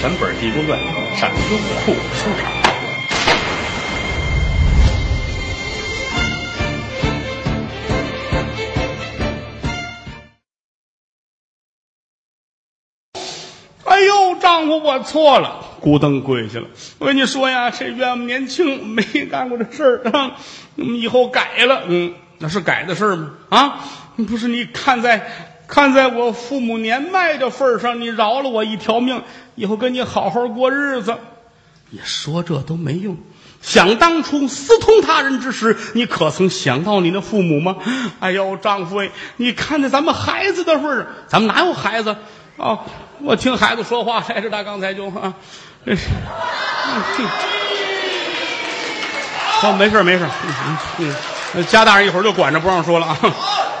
全本《地宫传》上优酷收场。哎呦，丈夫，我错了，咕噔跪下了。我跟你说呀，这冤枉年轻，没干过这事儿啊，嗯以后改了。嗯，那是改的事儿吗？啊，不是，你看在看在我父母年迈的份上，你饶了我一条命，以后跟你好好过日子。也说这都没用。想当初私通他人之时，你可曾想到你的父母吗？哎呦，丈夫哎，你看在咱们孩子的份儿上，咱们哪有孩子？哦，我听孩子说话来着，他刚才就啊，这是，好，没事没事，嗯嗯，家大人一会儿就管着不让说了啊，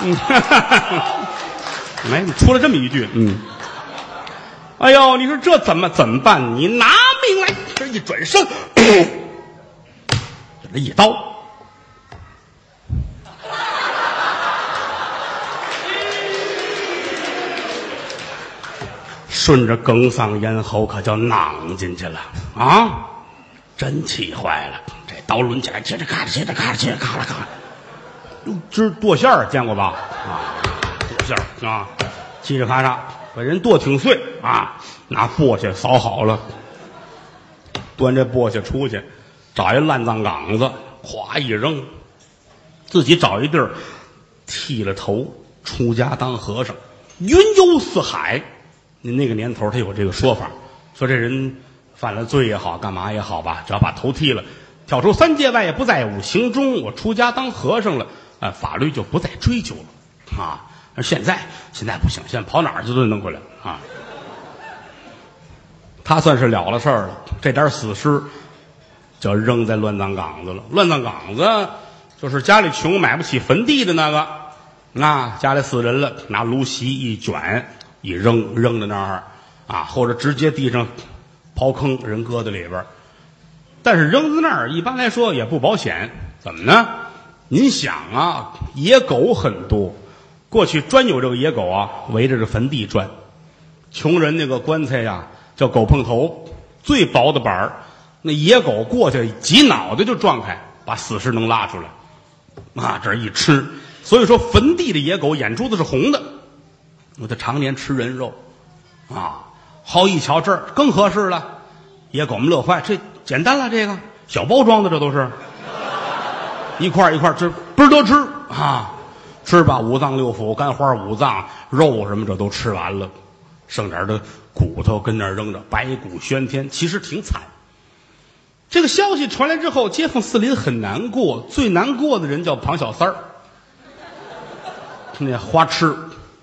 嗯，哈 哈没，出了这么一句，嗯，哎呦，你说这怎么怎么办？你拿命来，这一转身，噗这一刀。顺着梗嗓咽喉，可就攮进去了啊！真气坏了，这刀抡起来，切着咔嚓，切着咔嚓，切着咔啦咔啦。哟，这剁馅儿见过吧？啊，啊，嘁哩咔嚓，把人剁挺碎啊，拿簸箕扫好了，端着簸箕出去，找一烂葬岗子，咵一扔，自己找一地儿剃了头，出家当和尚，云游四海。你那个年头，他有这个说法，说这人犯了罪也好，干嘛也好吧，只要把头剃了，跳出三界外，也不在五行中，我出家当和尚了，啊，法律就不再追究了啊。现在现在不行，现在跑哪儿去都弄回来啊。他算是了了事儿了，这点死尸就扔在乱葬岗子了。乱葬岗子就是家里穷买不起坟地的那个，那家里死人了，拿芦席一卷。一扔扔在那儿啊，或者直接地上刨坑，人搁在里边但是扔在那儿，一般来说也不保险。怎么呢？您想啊，野狗很多，过去专有这个野狗啊，围着这坟地转。穷人那个棺材呀、叫狗碰头，最薄的板儿，那野狗过去挤脑袋就撞开，把死尸能拉出来。啊，这一吃，所以说坟地的野狗眼珠子是红的。我他常年吃人肉，啊，好一瞧这儿更合适了，野狗们乐坏，这简单了，这个小包装的这都是，一块一块吃，倍儿多吃啊，吃吧，五脏六腑、肝花、五脏、肉什么这都吃完了，剩点的骨头跟那儿扔着，白骨喧天，其实挺惨。这个消息传来之后，街坊四邻很难过，最难过的人叫庞小三儿，那花痴。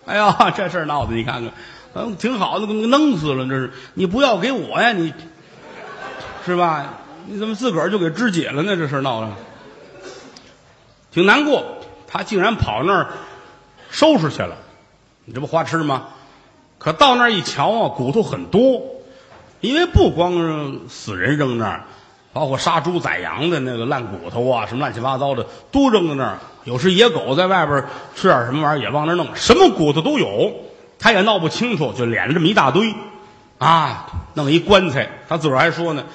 哎呀，这事儿闹的，你看看，嗯，挺好的，给弄死了，这是你不要给我呀，你是吧？你怎么自个儿就给肢解了呢？这事闹的，挺难过。他竟然跑那儿收拾去了，你这不花痴吗？可到那儿一瞧啊，骨头很多，因为不光是死人扔那儿，包括杀猪宰羊的那个烂骨头啊，什么乱七八糟的都扔在那儿。有时野狗在外边吃点什么玩意儿，也往那儿弄，什么骨头都有，他也闹不清楚，就敛了这么一大堆，啊，弄一棺材。他自个儿还说呢，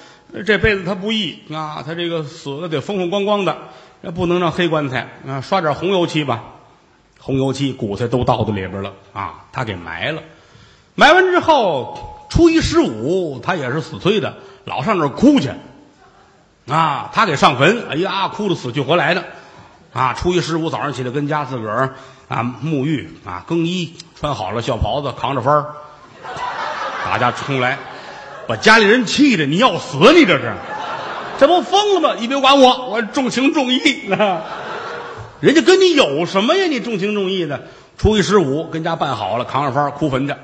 这辈子他不易啊，他这个死的得风风光光的，不能让黑棺材啊，刷点红油漆吧，红油漆骨头都倒在里边了啊，他给埋了。埋完之后，初一十五他也是死催的，老上那哭去，啊，他给上坟，哎呀，哭的死去活来的。啊，初一十五早上起来跟家自个儿啊沐浴啊更衣，穿好了孝袍子，扛着幡儿，大家冲来，把家里人气的你要死你这是，这不疯了吗？你别管我，我重情重义啊！人家跟你有什么呀？你重情重义的，初一十五跟家办好了，扛着幡哭坟去。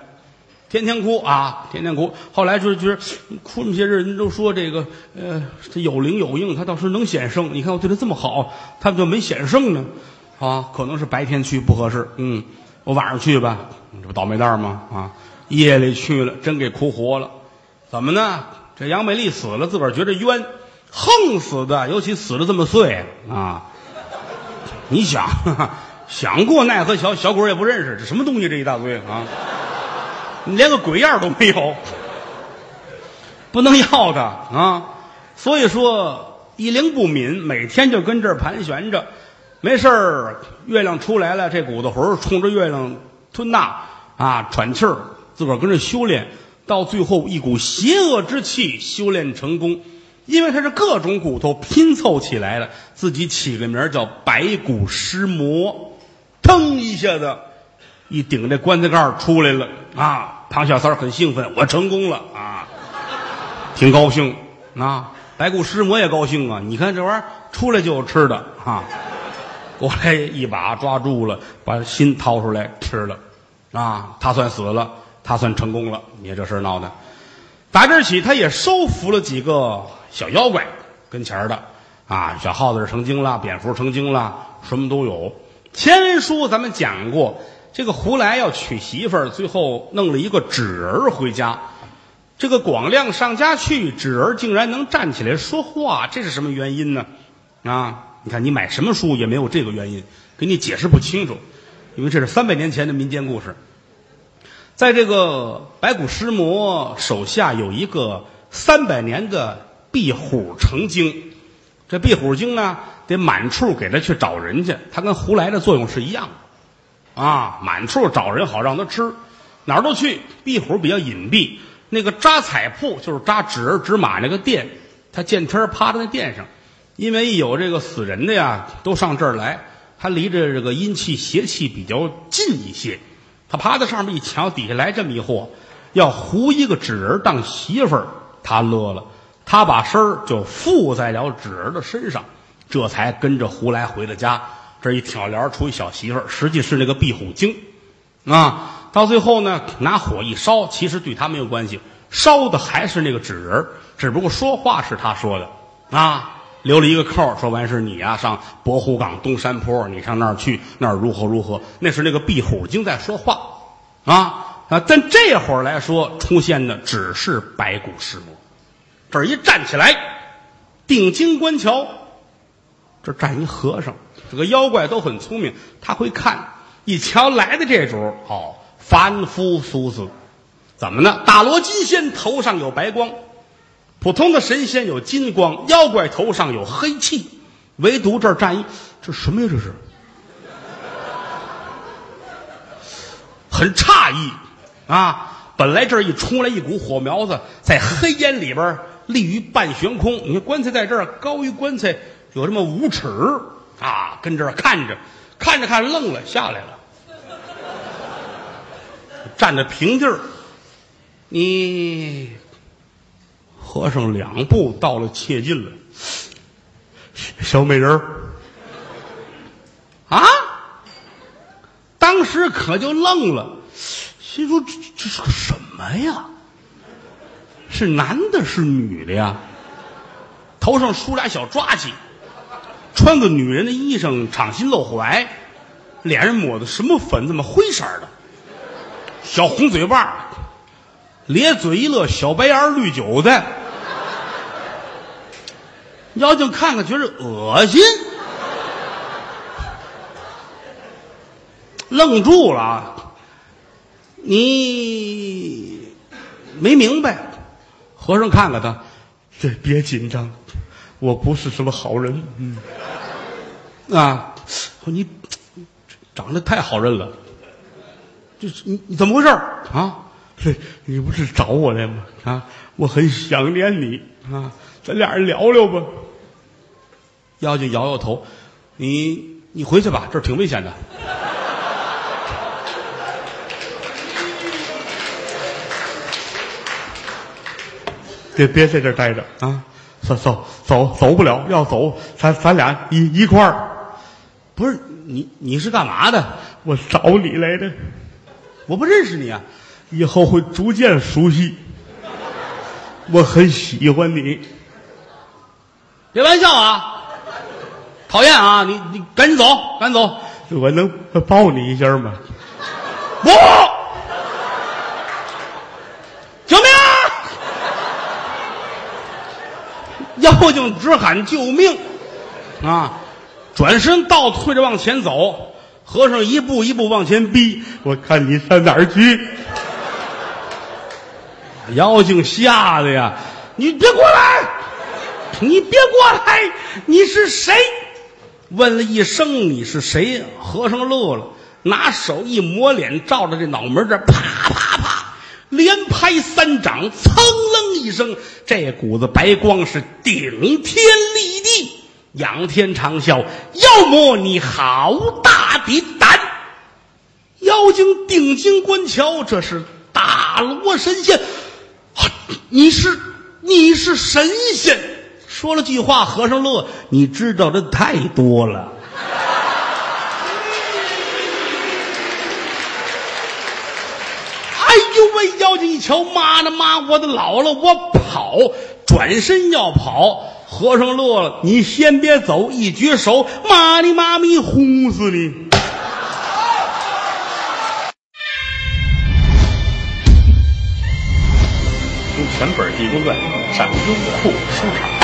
天天哭啊，天天哭。后来就是就是哭那些人都说这个，呃，他有灵有应，他倒是能显圣。你看我对他这么好，他怎么就没显圣呢？啊，可能是白天去不合适。嗯，我晚上去吧，这不倒霉蛋吗？啊，夜里去了，真给哭活了。怎么呢？这杨美丽死了，自个儿觉着冤，横死的，尤其死的这么碎啊！你想 想过奈何桥，小鬼也不认识，这什么东西？这一大堆啊！你连个鬼样都没有。不能要的啊。所以说一灵不敏，每天就跟这儿盘旋着，没事儿，月亮出来了，这骨子魂儿冲着月亮吞纳啊，喘气儿，自个儿跟着修炼，到最后一股邪恶之气修炼成功，因为它是各种骨头拼凑起来的，自己起个名叫白骨尸魔，腾一下子一顶这棺材盖出来了啊！庞小三很兴奋，我成功了啊，挺高兴啊。白骨尸魔也高兴啊！你看这玩意儿出来就有吃的啊！过来一把抓住了，把心掏出来吃了，啊，他算死了，他算成功了。你看这事儿闹的，打这儿起他也收服了几个小妖怪跟前的啊，小耗子成精了，蝙蝠成精了，什么都有。前文书咱们讲过，这个胡来要娶媳妇儿，最后弄了一个纸人回家。这个广亮上家去，纸儿竟然能站起来说话，这是什么原因呢？啊，你看你买什么书也没有这个原因，给你解释不清楚，因为这是三百年前的民间故事。在这个白骨尸魔手下有一个三百年的壁虎成精，这壁虎精呢得满处给他去找人去，他跟胡来的作用是一样的，啊，满处找人好让他吃，哪儿都去。壁虎比较隐蔽。那个扎彩铺就是扎纸人纸马那个店，他见天趴在那店上，因为一有这个死人的呀，都上这儿来。他离着这个阴气邪气比较近一些，他趴在上面一瞧，底下来这么一货，要糊一个纸人当媳妇儿，他乐了，他把身儿就附在了纸人的身上，这才跟着胡来回了家。这一挑帘出一小媳妇儿，实际是那个壁虎精，啊。到最后呢，拿火一烧，其实对他没有关系，烧的还是那个纸人只不过说话是他说的啊，留了一个扣说完是你啊，上博虎岗东山坡，你上那儿去，那儿如何如何，那是那个壁虎精在说话啊啊！但这会儿来说，出现的只是白骨尸魔。这儿一站起来，定睛观瞧，这站一和尚，这个妖怪都很聪明，他会看，一瞧来的这主哦。凡夫俗子，怎么呢？大罗金仙头上有白光，普通的神仙有金光，妖怪头上有黑气，唯独这儿站一，这什么呀？这是，很诧异啊！本来这儿一出来一股火苗子，在黑烟里边立于半悬空。你看棺材在这儿，高于棺材有这么五尺啊！跟这儿看着，看着看着愣了，下来了。站在平地儿，你和尚两步到了切近了，小美人儿啊！当时可就愣了，心说这这是个什么呀？是男的，是女的呀？头上梳俩小抓髻，穿个女人的衣裳，敞心露怀，脸上抹的什么粉？怎么灰色的？小红嘴巴，咧嘴一乐，小白眼绿韭菜。妖精看看觉得恶心，愣住了。你没明白？和尚看看他，这别紧张，我不是什么好人。嗯，啊，你长得太好认了。这是你你怎么回事啊？这你不是找我来吗？啊，我很想念你啊，咱俩人聊聊吧。妖精摇摇头，你你回去吧，这儿挺危险的。别别在这儿待着啊！走走走走不了，要走咱咱俩一一块儿。不是你你是干嘛的？我找你来的。我不认识你啊，以后会逐渐熟悉。我很喜欢你，别玩笑啊！讨厌啊！你你赶紧走，赶紧走！我能抱你一下吗？不！救命！妖精直喊救命啊！转身倒退着往前走。和尚一步一步往前逼，我看你上哪儿去？妖精吓得呀，你别过来！你别过来！你是谁？问了一声你是谁？和尚乐了，拿手一抹脸，照着这脑门这啪啪啪，连拍三掌，噌楞一声，这股子白光是顶天立地，仰天长啸：“妖魔，你好大的胆！”妖精定睛观瞧，这是大罗神仙。你是你是神仙，说了句话，和尚乐，你知道的太多了。哎呦喂！妖精一瞧，妈的妈，我的姥姥，我跑，转身要跑。和尚乐了，你先别走，一举手，妈你妈咪，轰死你！听全本《地宫传》上优酷收场。